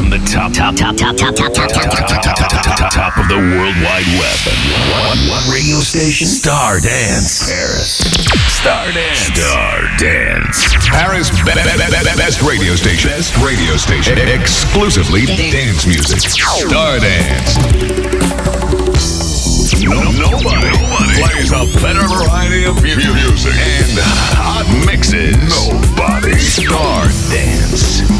From the top, top, top, top, top, top, top, top, top, top, top, top of the World Wide Web. one radio station? Star Dance. Paris. Star Dance. Star Dance. Paris, best radio station. Best radio station. Exclusively dance music. Star Dance. Nobody plays a better variety of music and hot mixes. Nobody. Star Dance.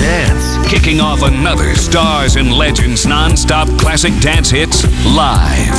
dance. Kicking off another Stars and Legends non-stop classic dance hits live.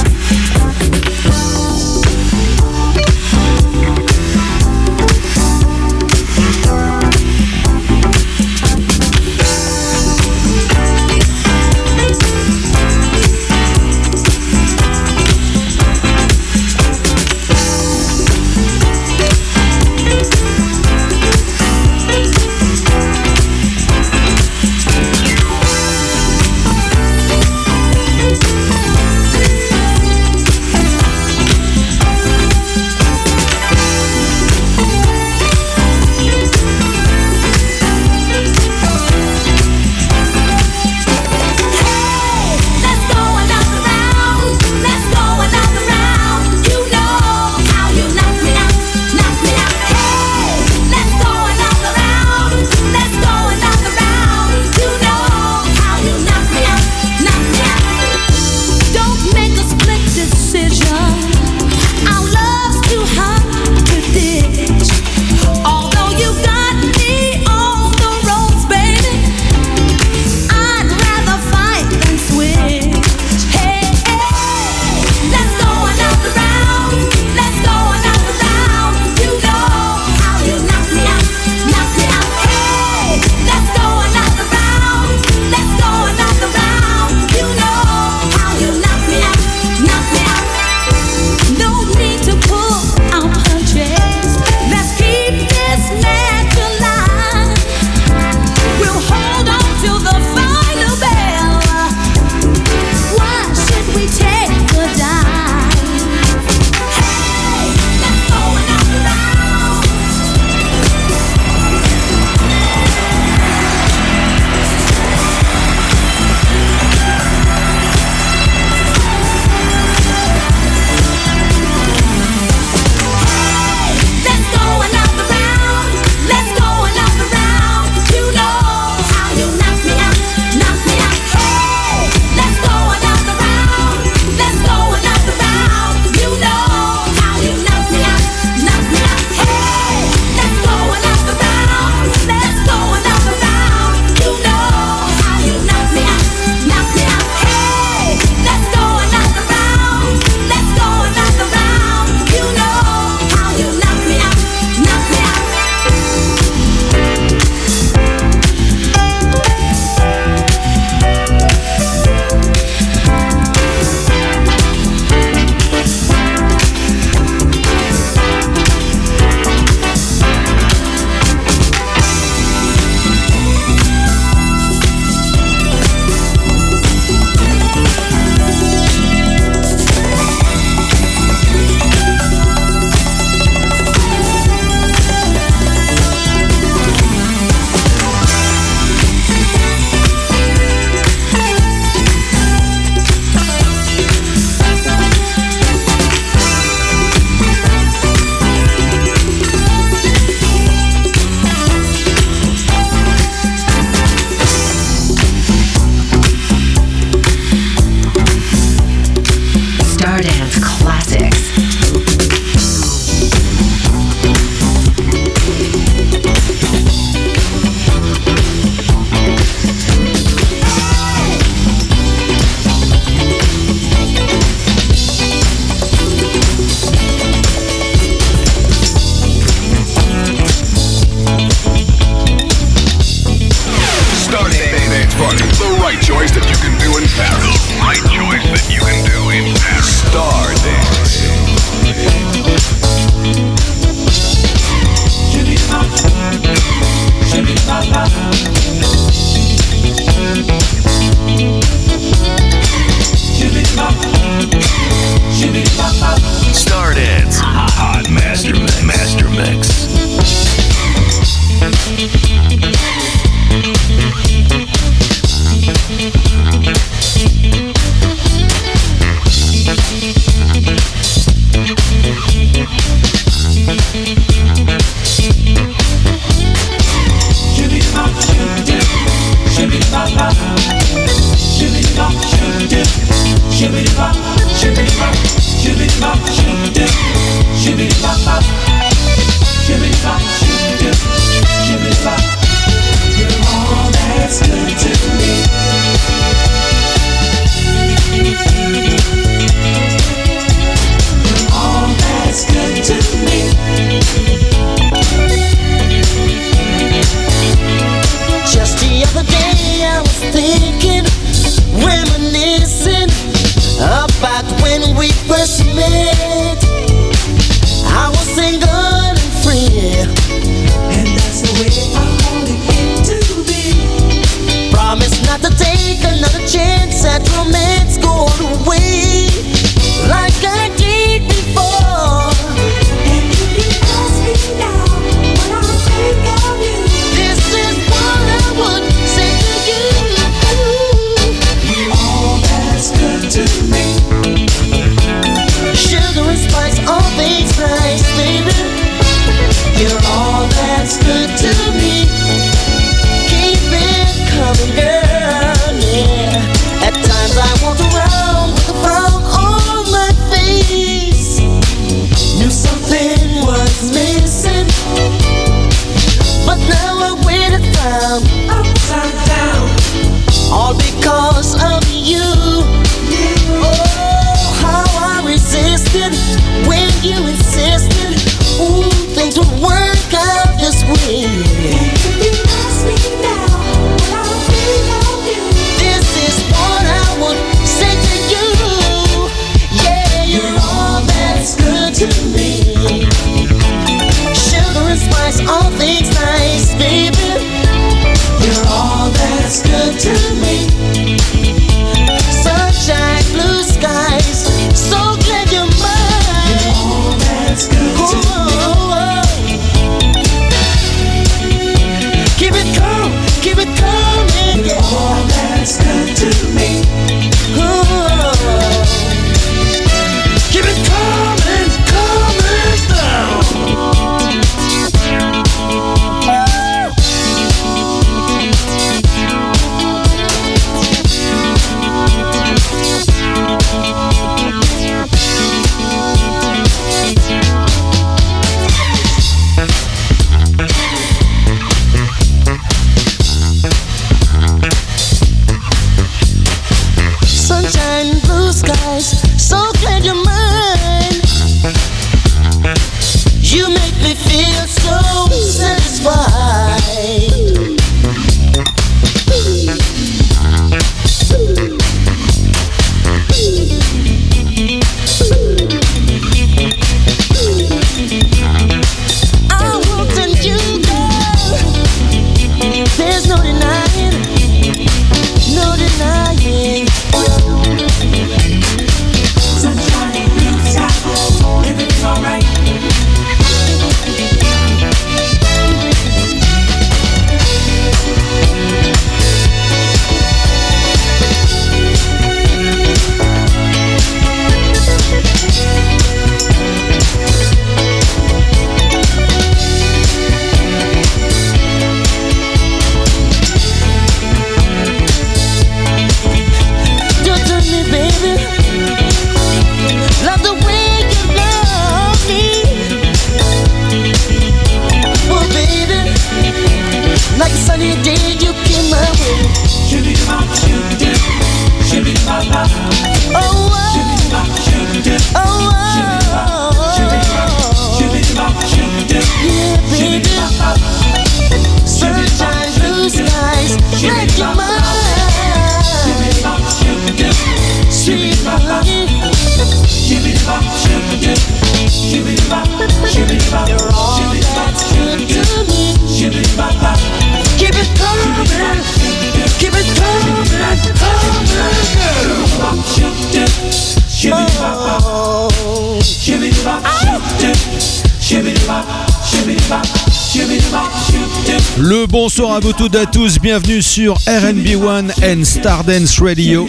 vous toutes à tous, bienvenue sur RB One and Stardance Radio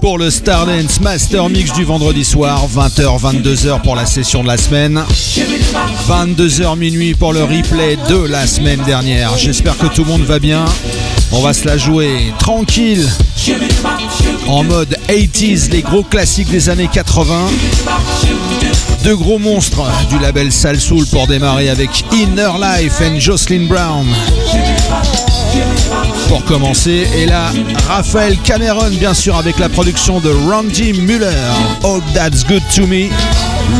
pour le Stardance Master Mix du vendredi soir, 20h-22h pour la session de la semaine, 22h minuit pour le replay de la semaine dernière. J'espère que tout le monde va bien. On va se la jouer tranquille, en mode 80s, les gros classiques des années 80. Deux gros monstres du label Salsoul pour démarrer avec Inner Life and Jocelyn Brown. Pour commencer, et là, Raphaël Cameron, bien sûr, avec la production de Randy Muller, All That's Good to Me,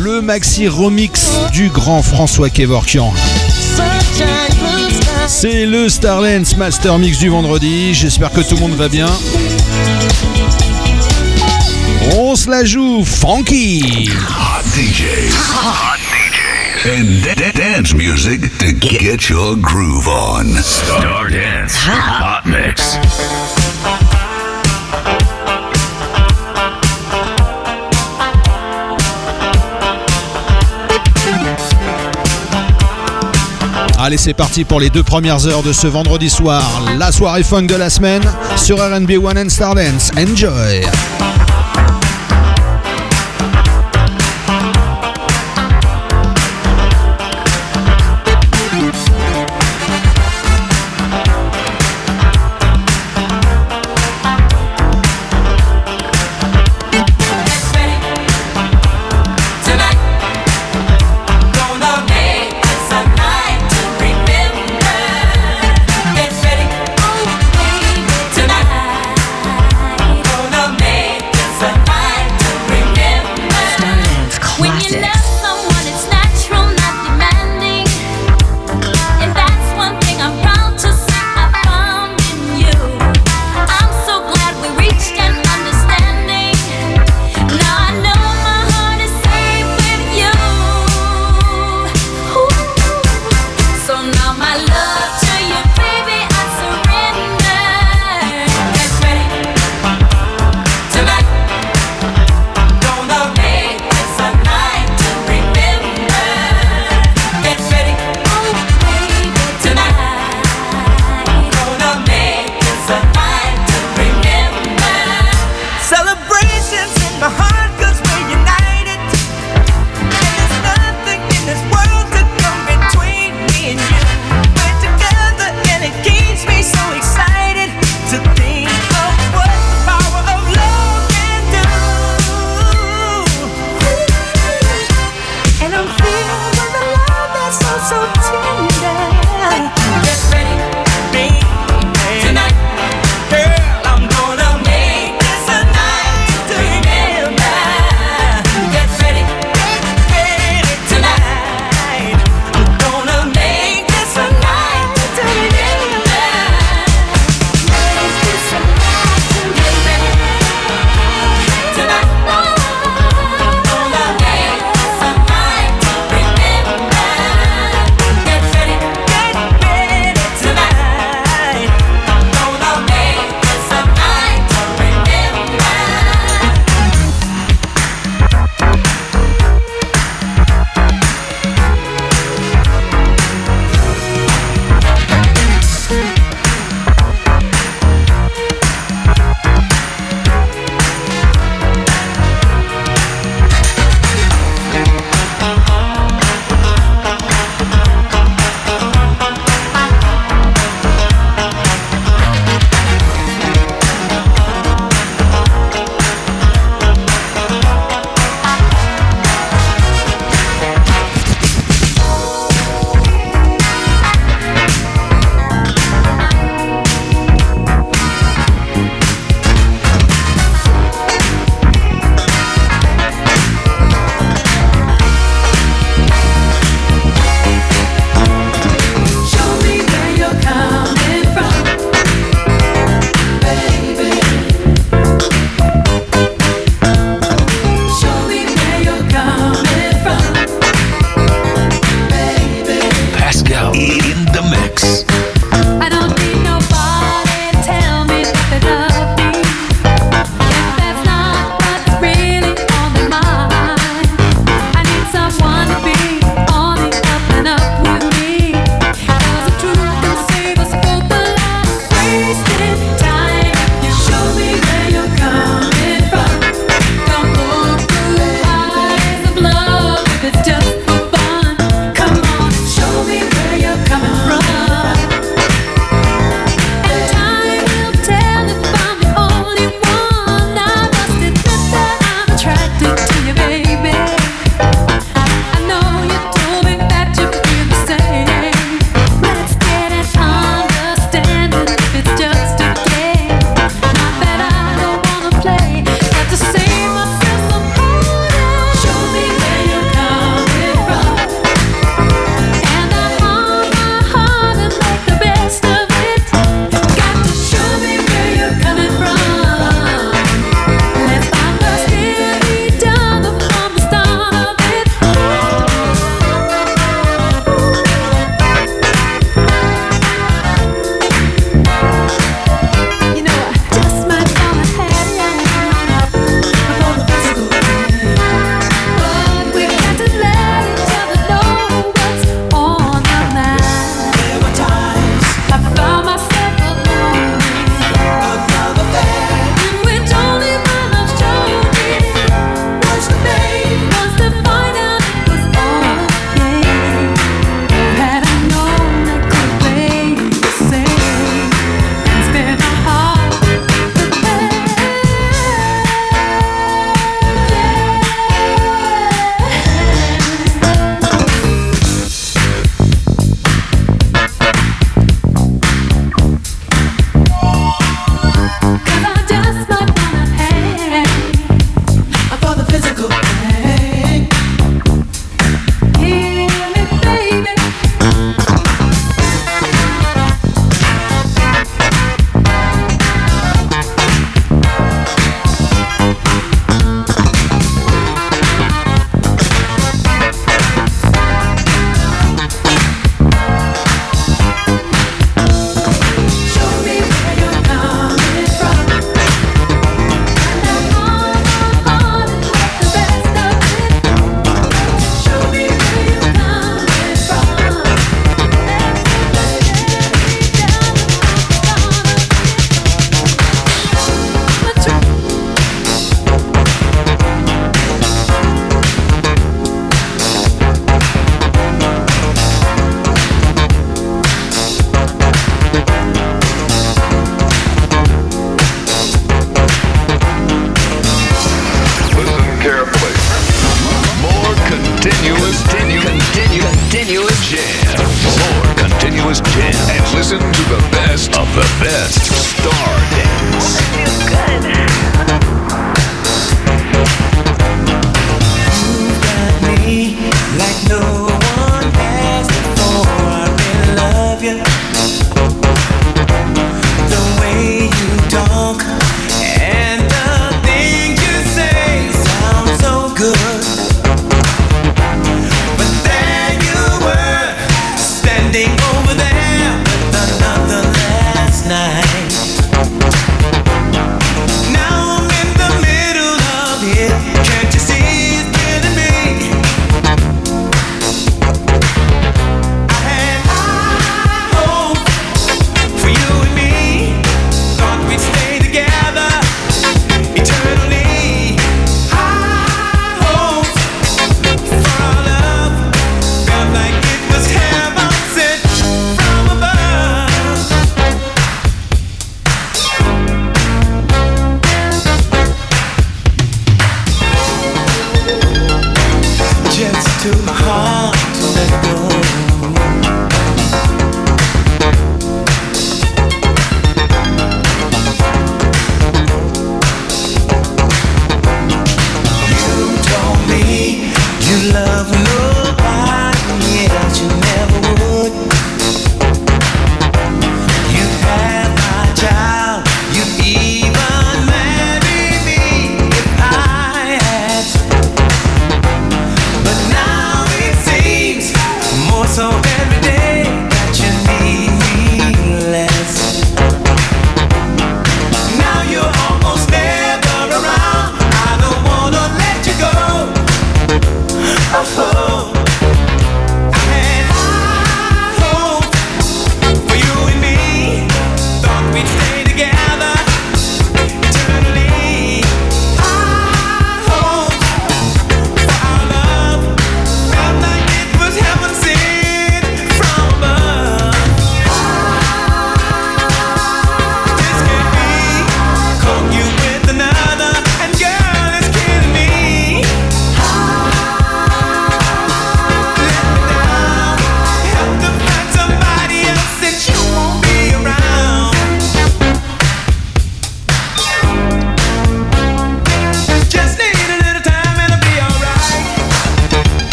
le maxi remix du grand François Kevorkian. C'est le Starlens Master Mix du vendredi. J'espère que tout le monde va bien. On se la joue funky. Hot DJs. Hot DJs. And da- da- dance music to get your groove on. Star Dance. Hot Mix. Allez, c'est parti pour les deux premières heures de ce vendredi soir. La soirée funk de la semaine sur RB One and Stardance. Enjoy.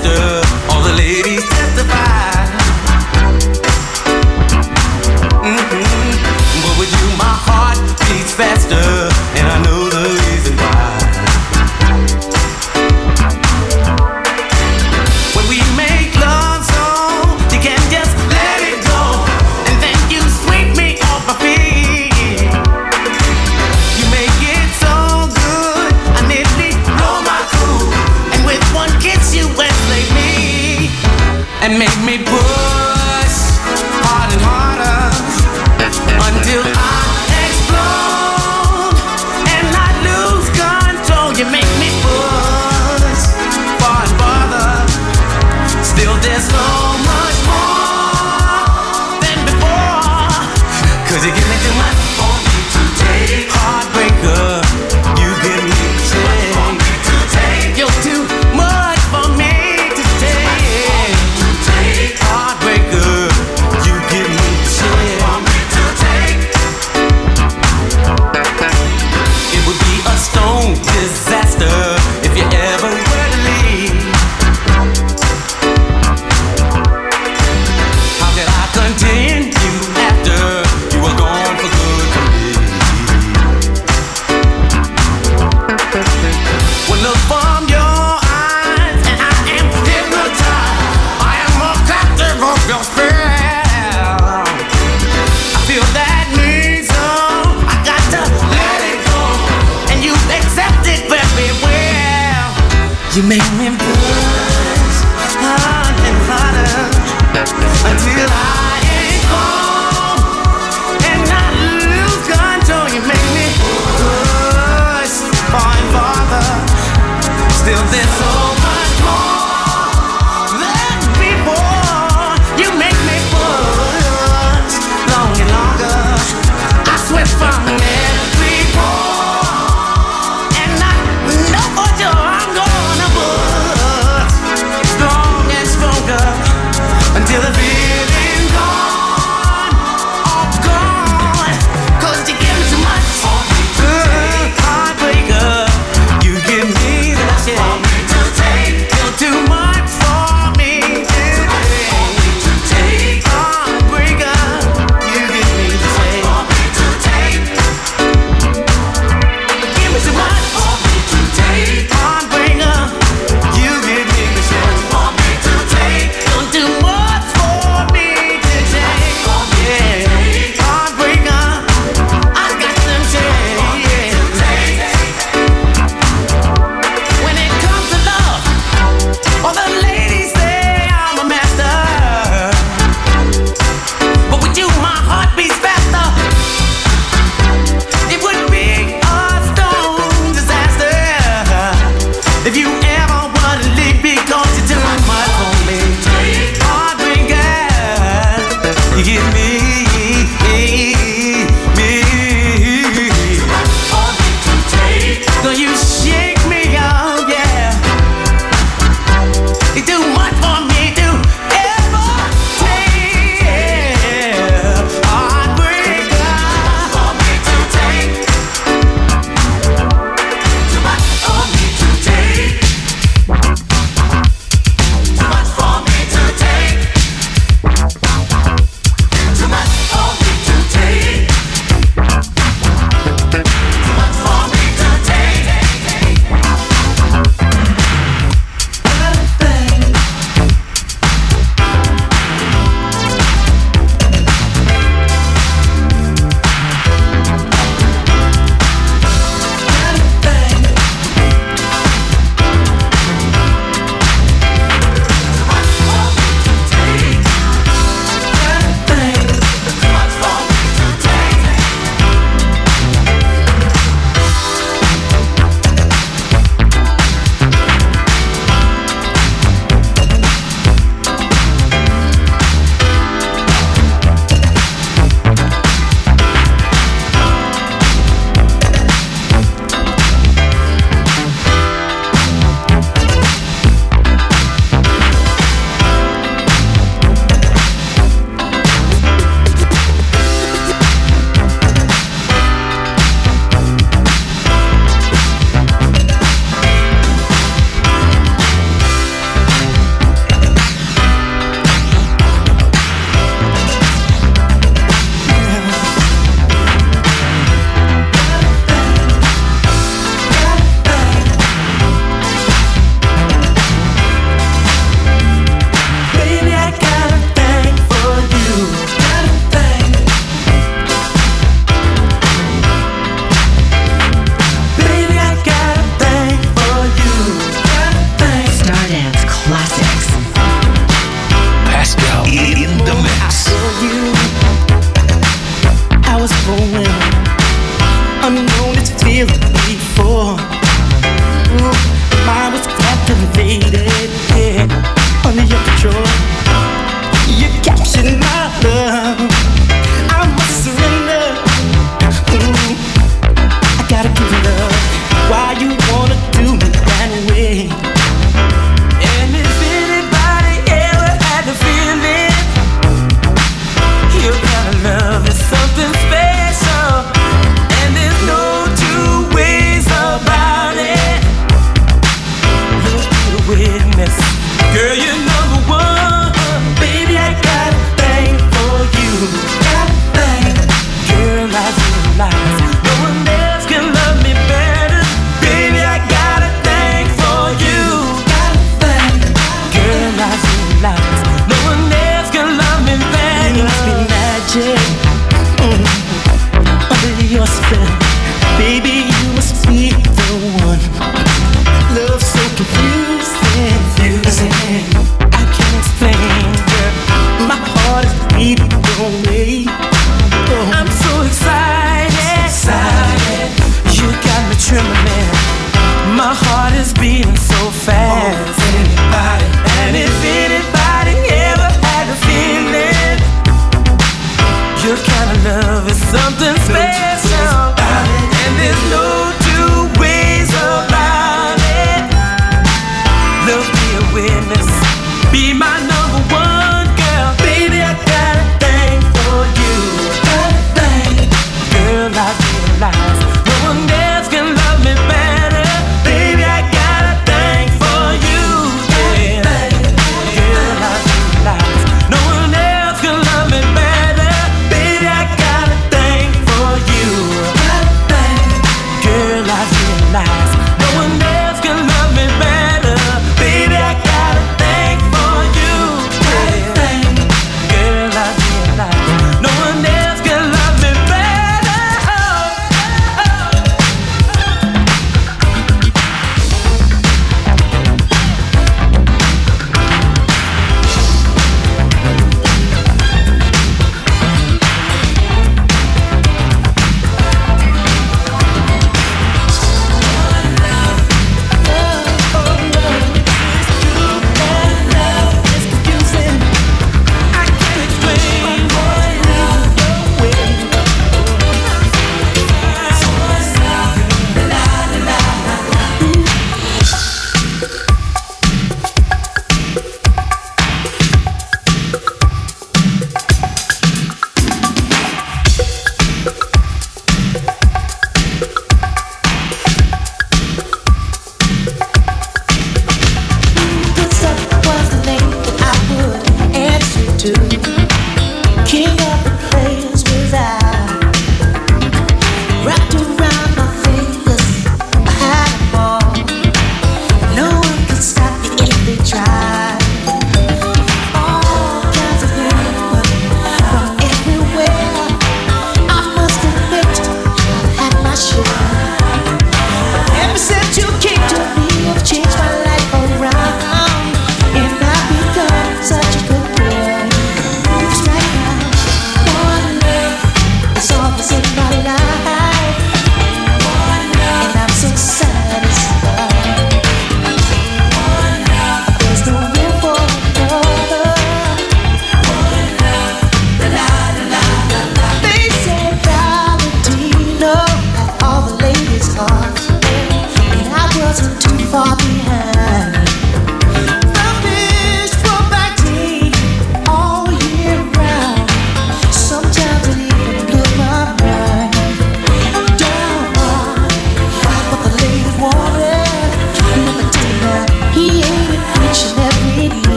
I'm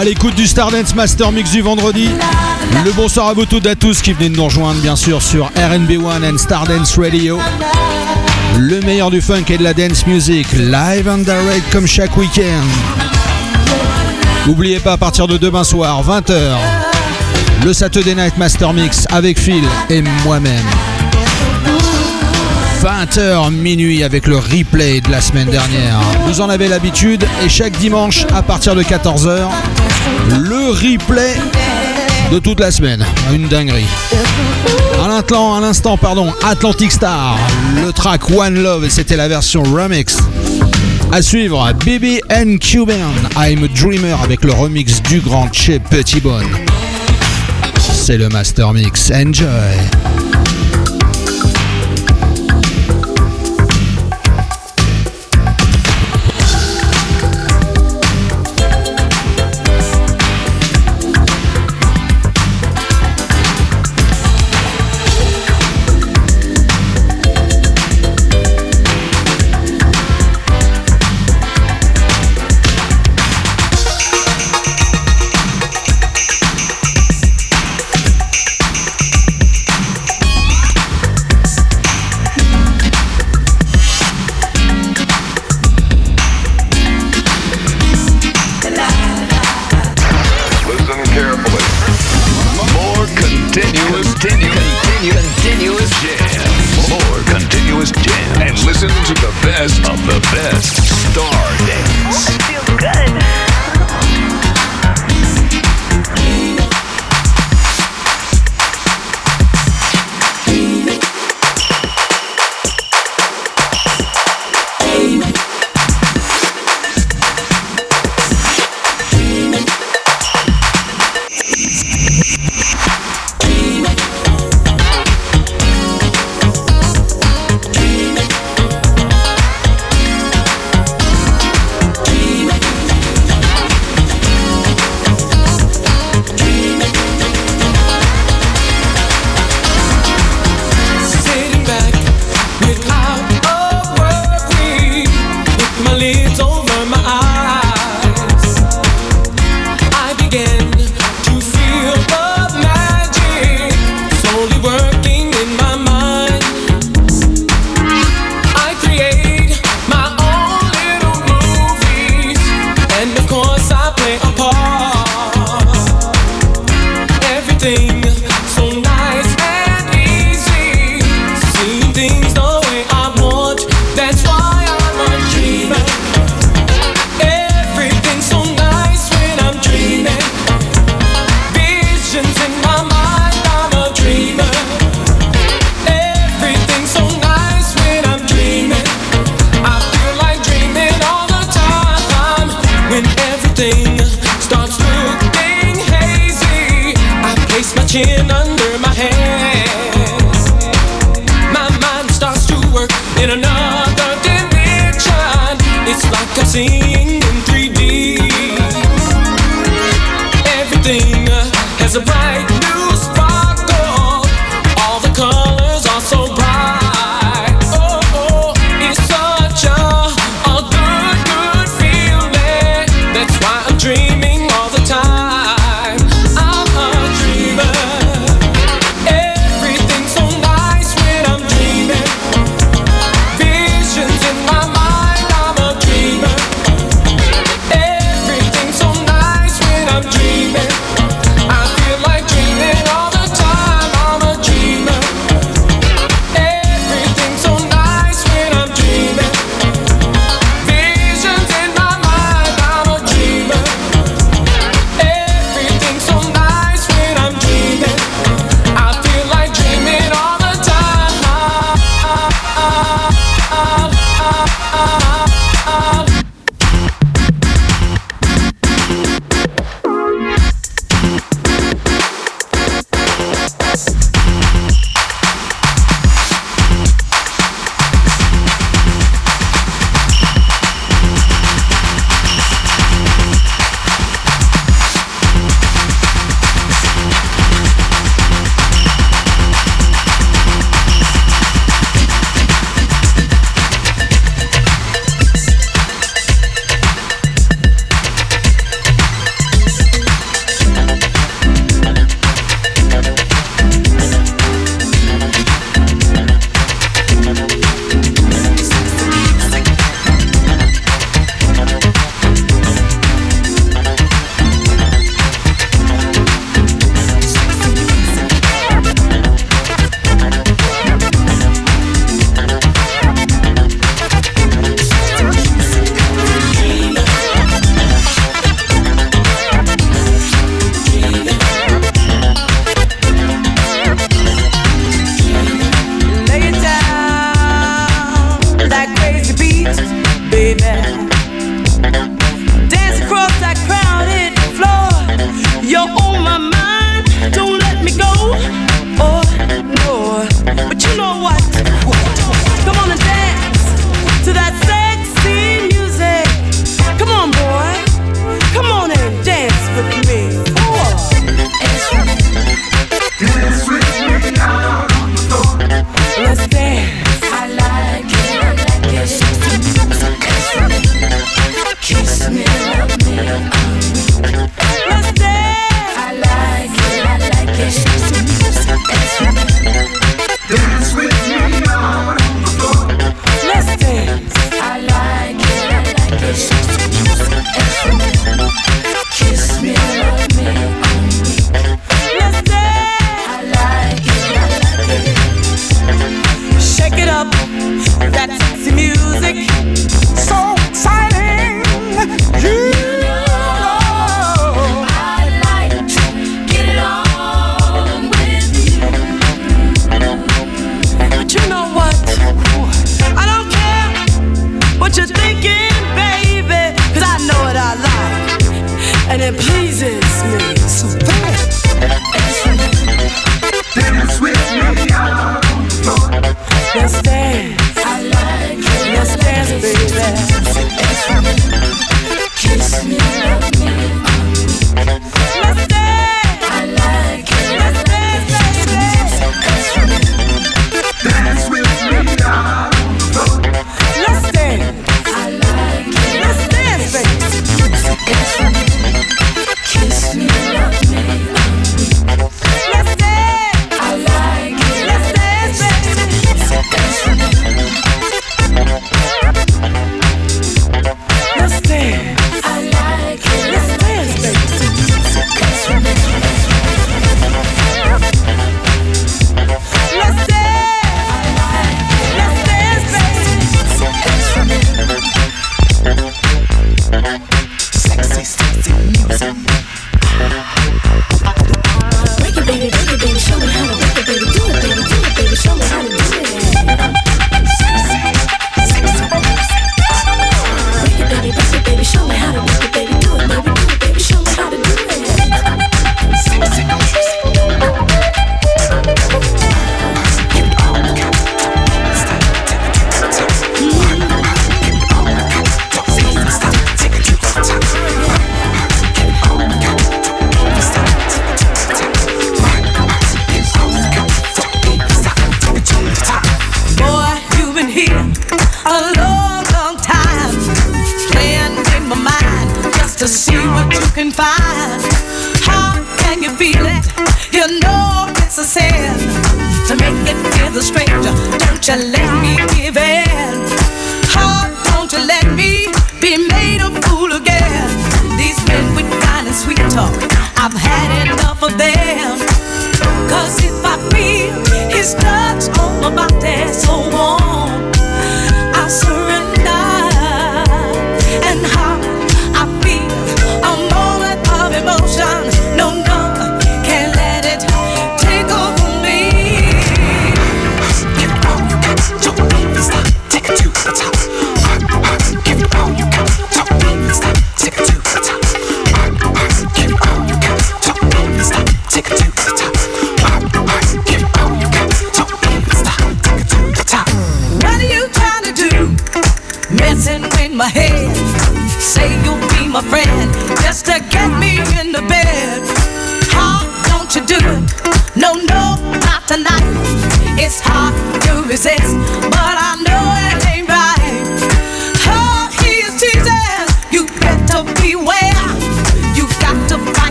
à l'écoute du Stardance Master Mix du vendredi. Le bonsoir à vous toutes et à tous qui venez de nous rejoindre bien sûr sur RNB1 and Stardance Radio. Le meilleur du funk et de la dance music, live and direct comme chaque week-end. N'oubliez pas à partir de demain soir, 20h, le Saturday Night Master Mix avec Phil et moi-même. 20h minuit avec le replay de la semaine dernière. Vous en avez l'habitude et chaque dimanche à partir de 14h, le replay de toute la semaine. Une dinguerie. À l'instant, pardon, Atlantic Star, le track One Love, c'était la version remix. À suivre, BB and Cuban, I'm a Dreamer avec le remix du grand Chez Petit Bonne. C'est le Master Mix. Enjoy! It's a bright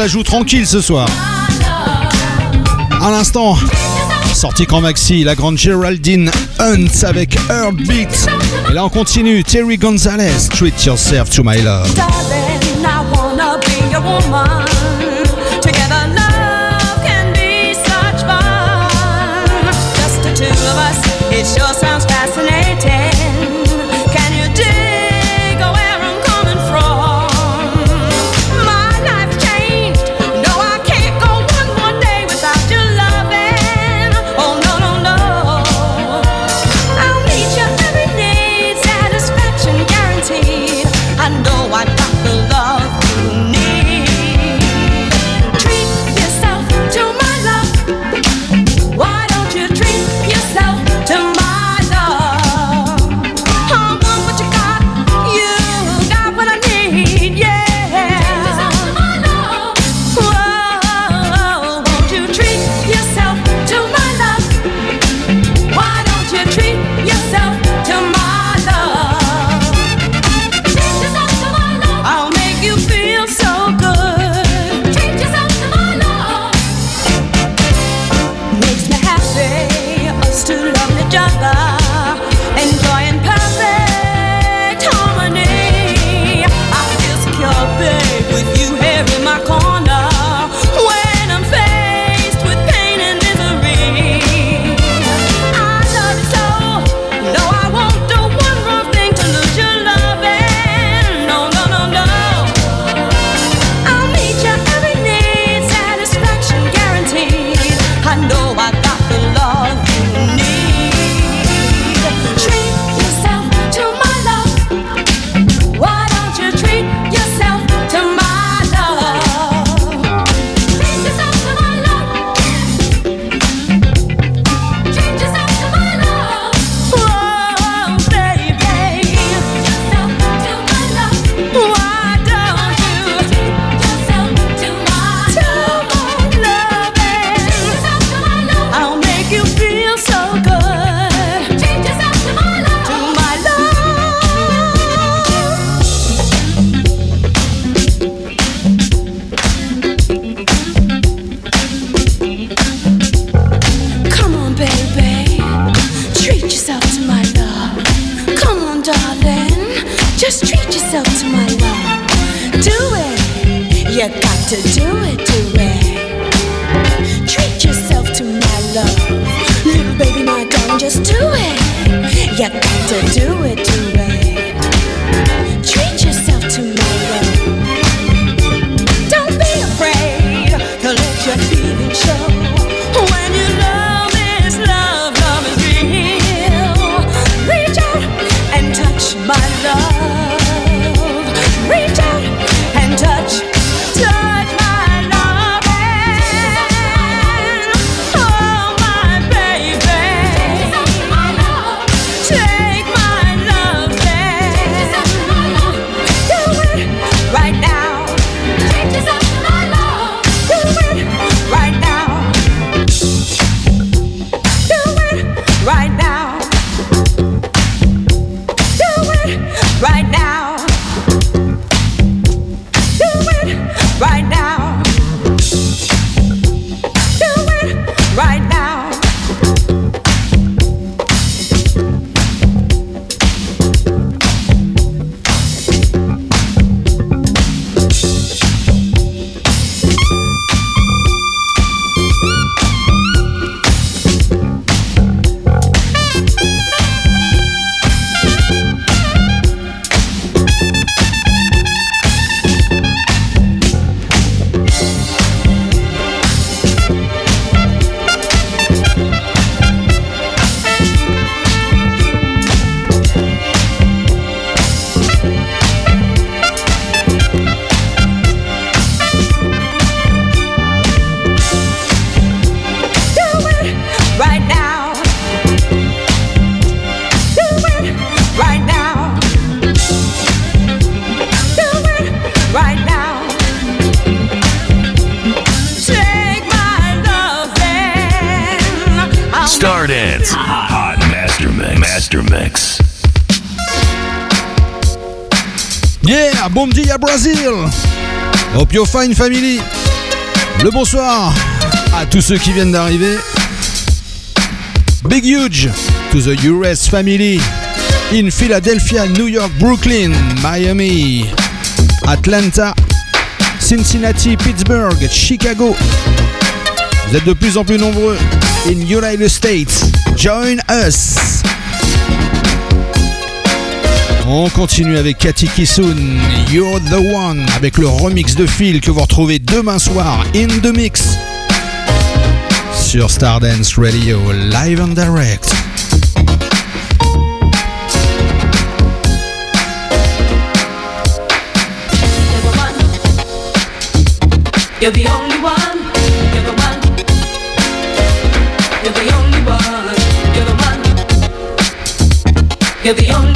la joue tranquille ce soir. À l'instant, sorti quand Maxi, la grande Geraldine Hunt avec Heartbeat. Et là on continue, Terry Gonzalez, Treat Yourself to My Love. You're fine family Le bonsoir à tous ceux qui viennent d'arriver. Big huge to the US family in Philadelphia, New York, Brooklyn, Miami, Atlanta, Cincinnati, Pittsburgh, Chicago. Vous êtes de plus en plus nombreux in United States. Join us. On continue avec Cathy Kisun, You're the One, avec le remix de Phil que vous retrouvez demain soir in the mix sur Stardance Radio live and direct. You're the only one. You're the one. You're the only one. You're the one. You're the only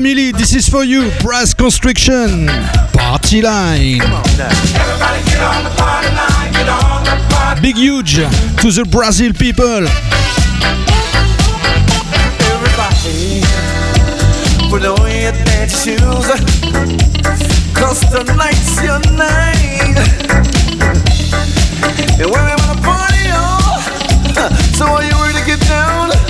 family, this is for you. Brass Constriction, Party Line. Big huge to the Brazil people. Everybody, put on your dance shoes. Cause tonight's your night. And when we party, oh, so are you ready to get down?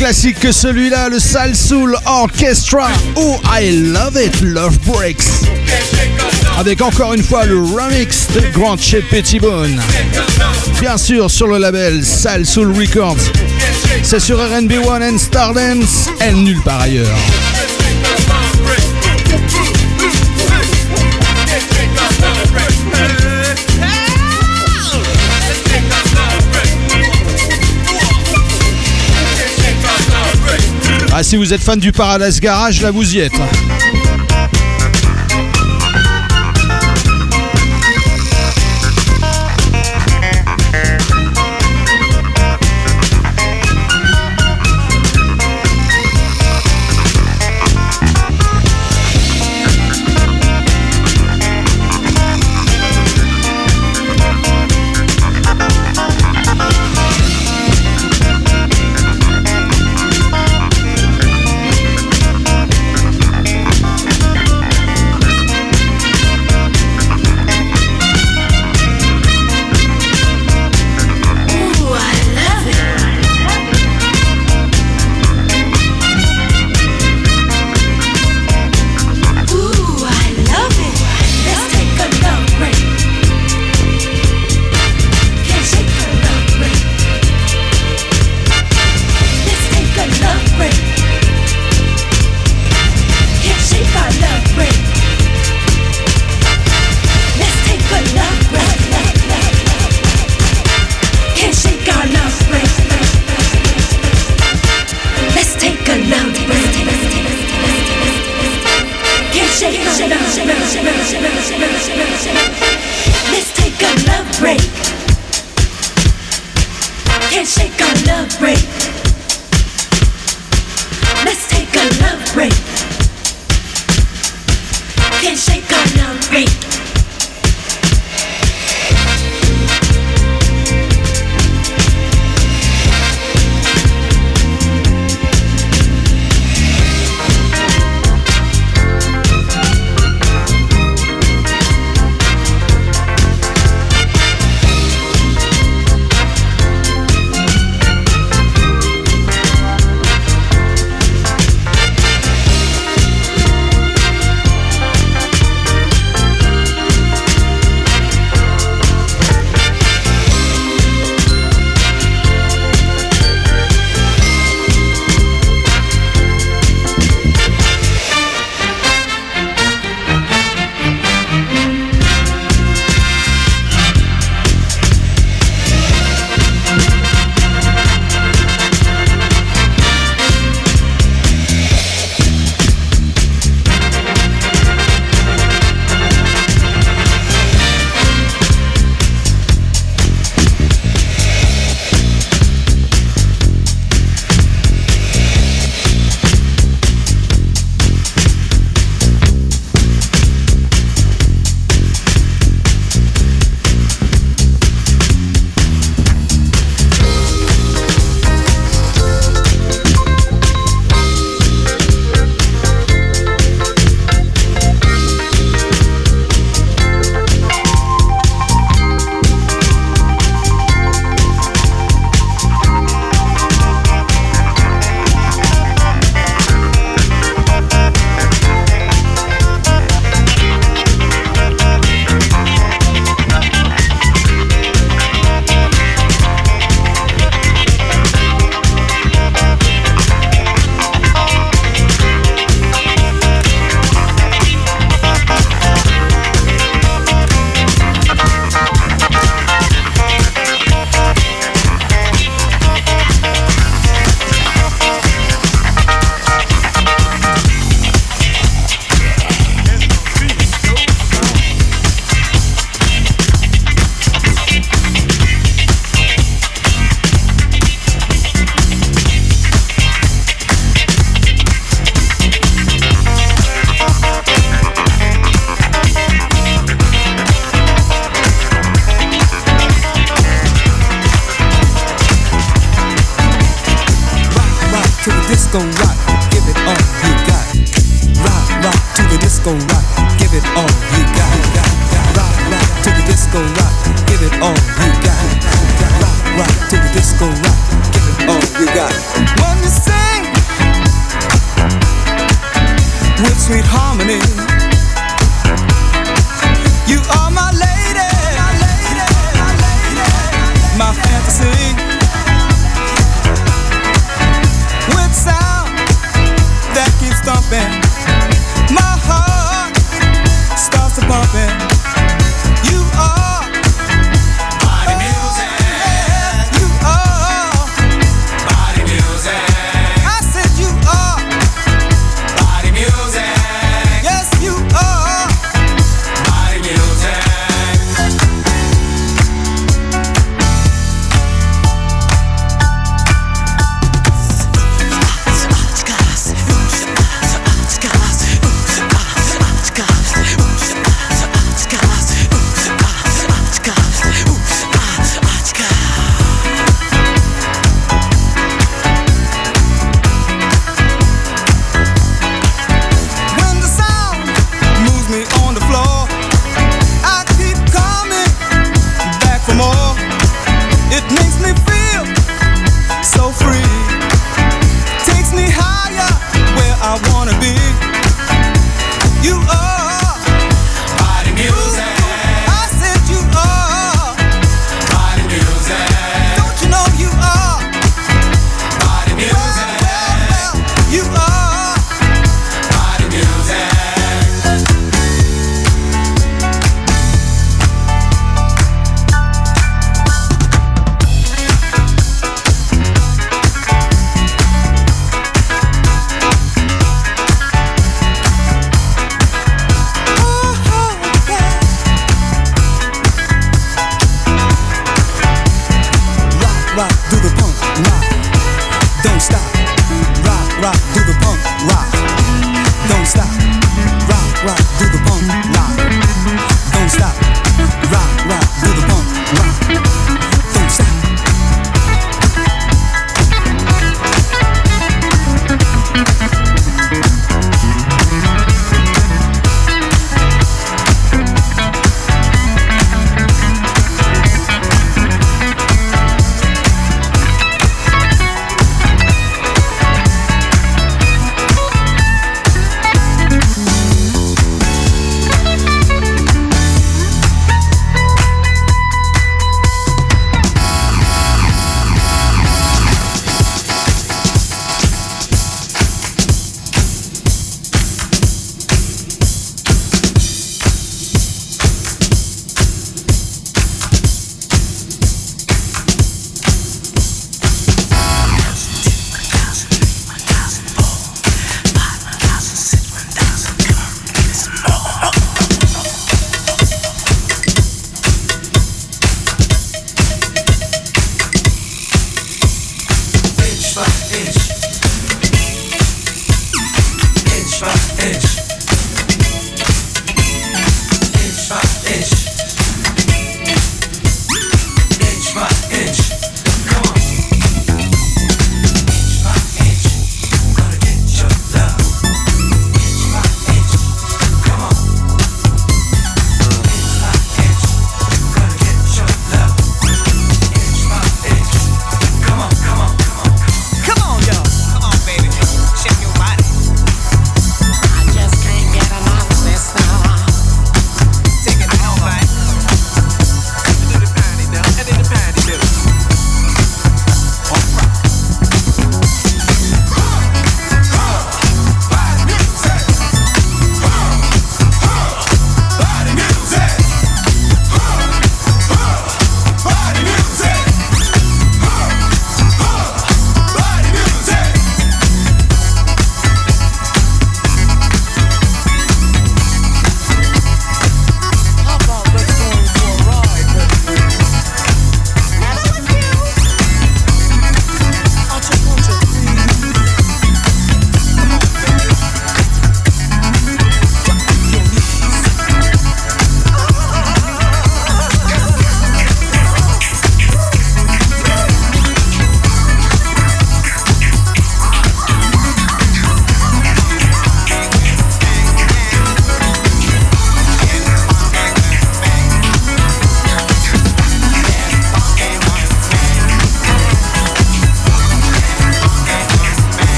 classique que celui-là, le Sal Soul Orchestra. Oh, I love it, Love Breaks. Avec encore une fois le remix de Grand Chez Pettibone. Bien sûr, sur le label Sal Soul Records. C'est sur RB1 and Stardance et nulle part ailleurs. Ah, si vous êtes fan du Paradise Garage, là vous y êtes.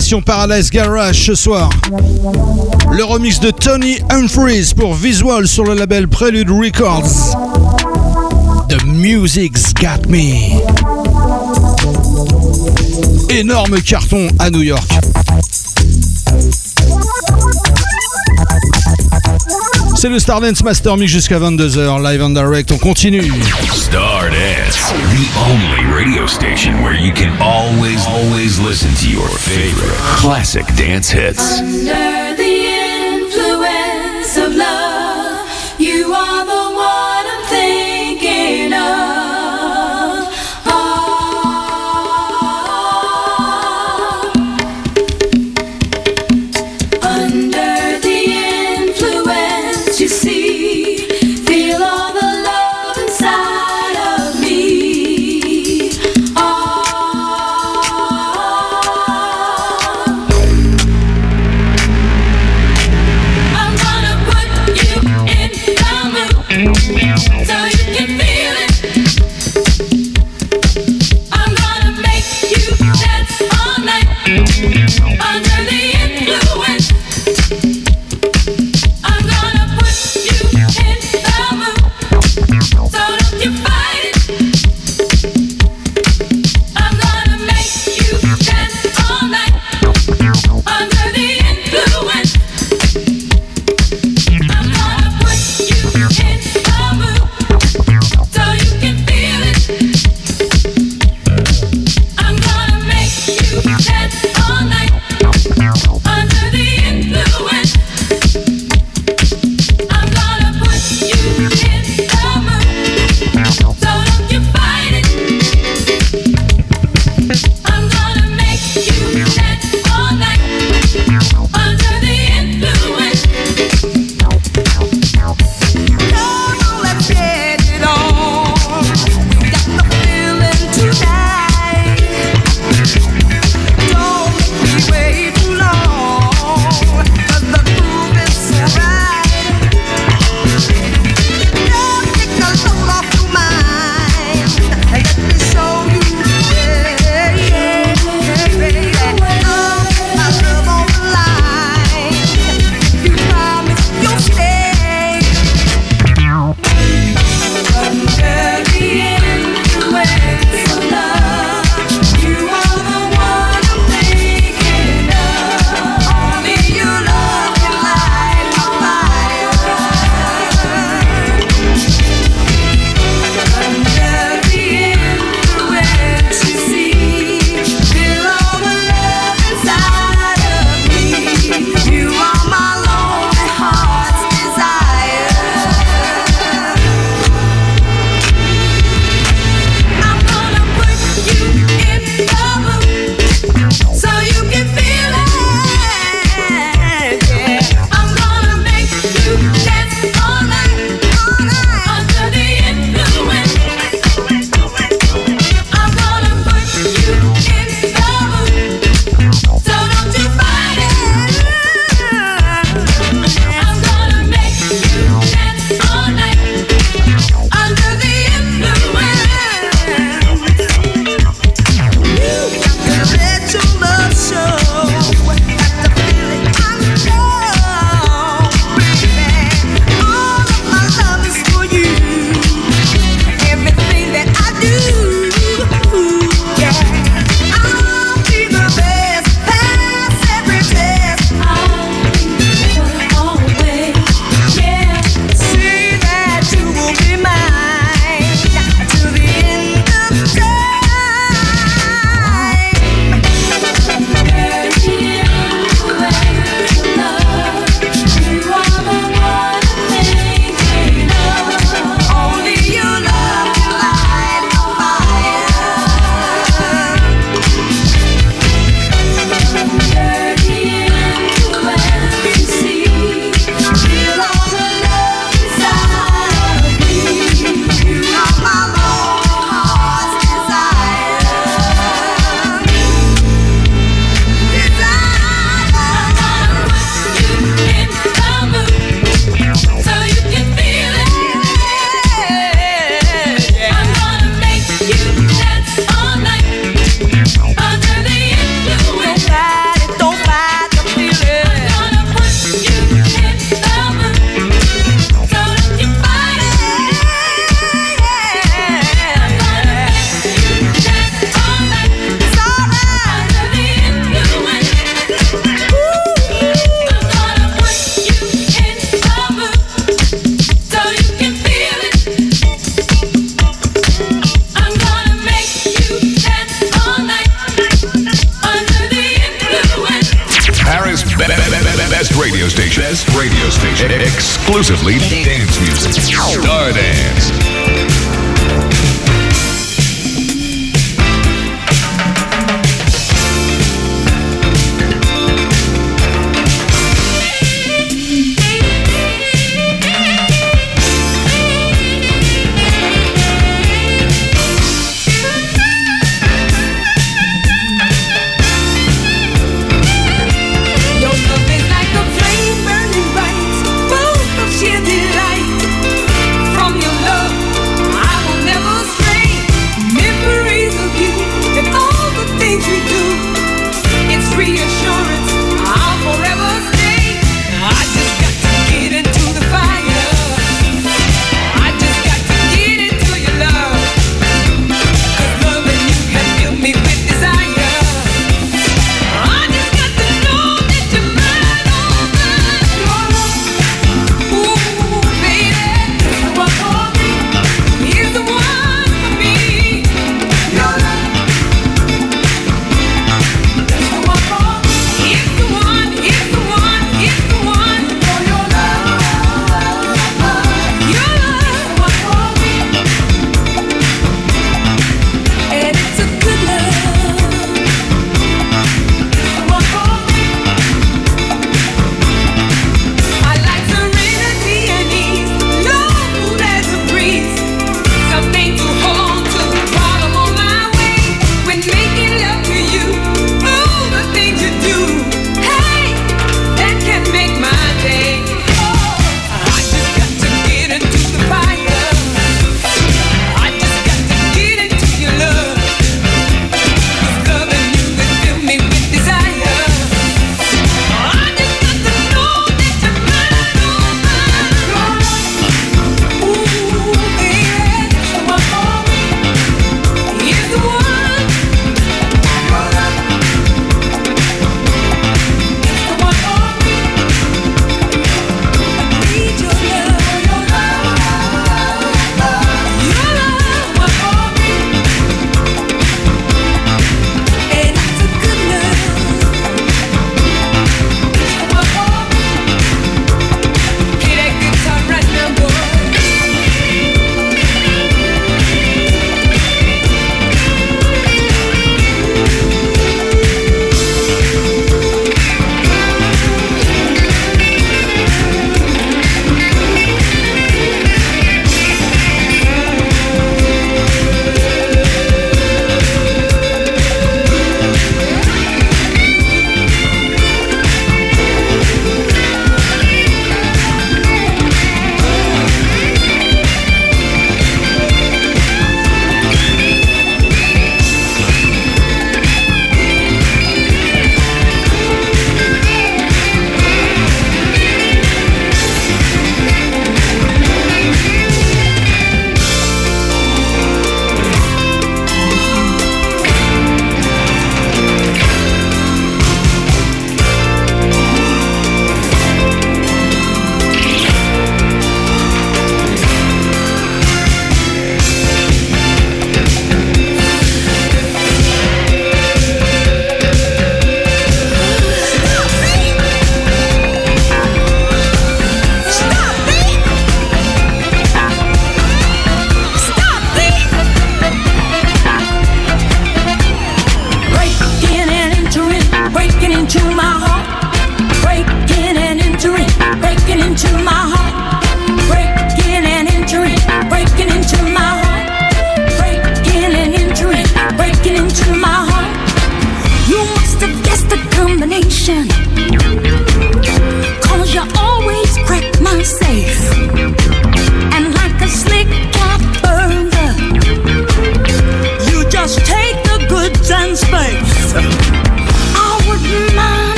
Session Paradise Garage ce soir. Le remix de Tony Humphries pour Visual sur le label Prelude Records. The Music's Got Me. Énorme carton à New York. C'est le Stardance Master Mix jusqu'à 22h, live and direct, on continue. Stardance, the only radio station where you can always, always listen to your favorite classic dance hits.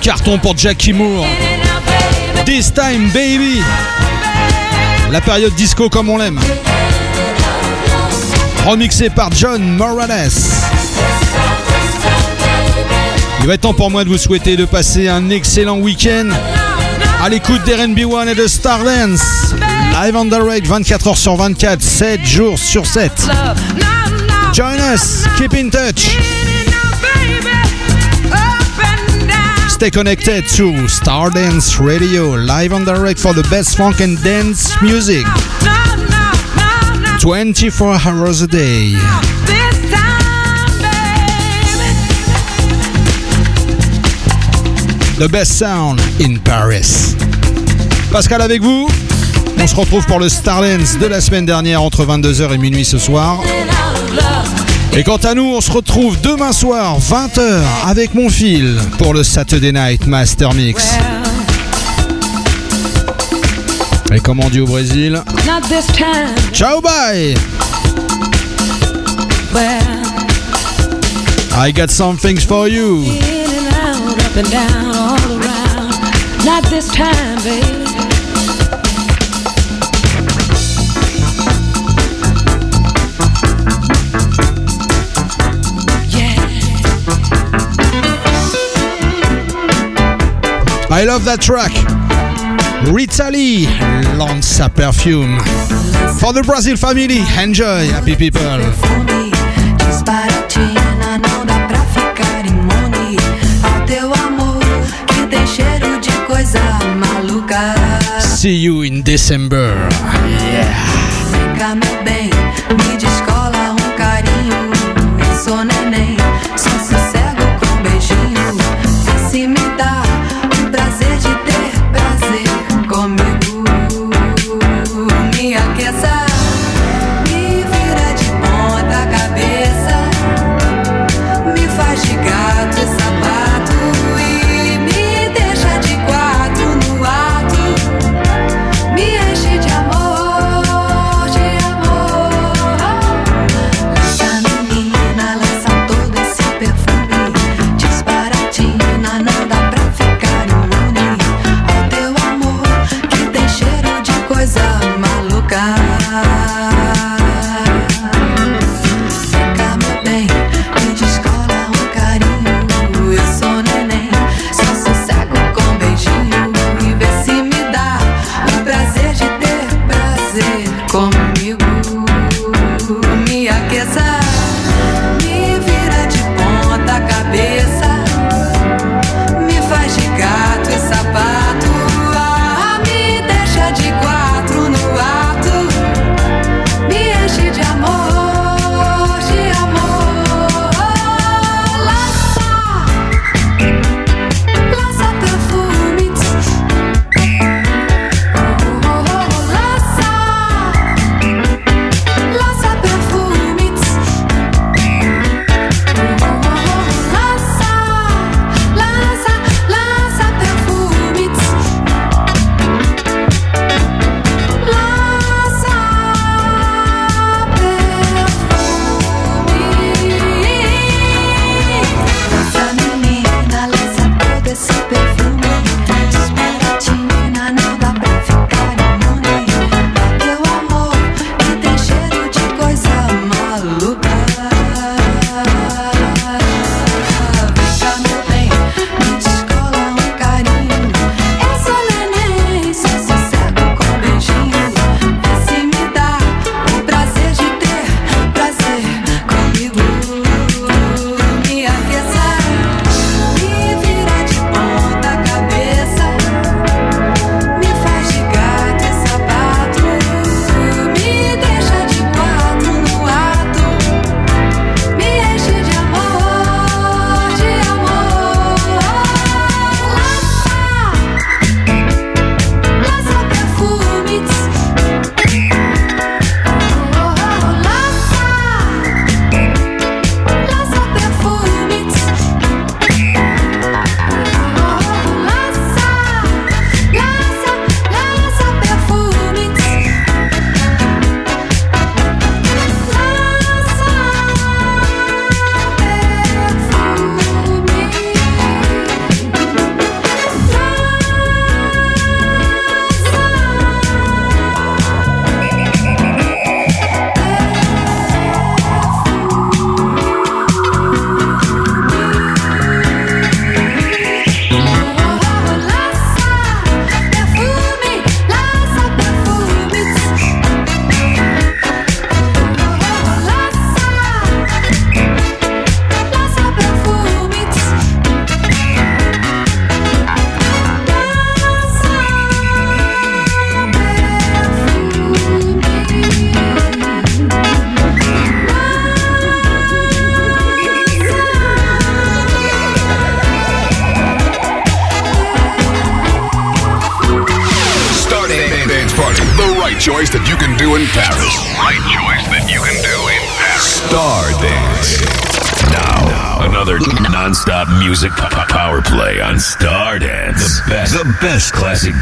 Carton pour Jackie Moore. This time, baby. La période disco comme on l'aime. Remixé par John Morales. Il va être temps pour moi de vous souhaiter de passer un excellent week-end à l'écoute d'RNB1 et de Stardance. Live on direct 24 h sur 24, 7 jours sur 7. Join us, keep in touch. stay connected to Stardance Radio, live and direct for the best funk and dance music. 24 hours a day. The best sound in Paris. Pascal avec vous. On se retrouve pour le Stardance de la semaine dernière entre 22h et minuit ce soir. Et quant à nous, on se retrouve demain soir, 20h, avec mon fil pour le Saturday Night Master Mix. Et comme on dit au Brésil, ciao bye! I got some things for you. Not this time, baby. I love that track. Rita Lee, Lanza Perfume. For the Brazil family, enjoy, happy people. See you in December.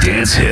Dance hit,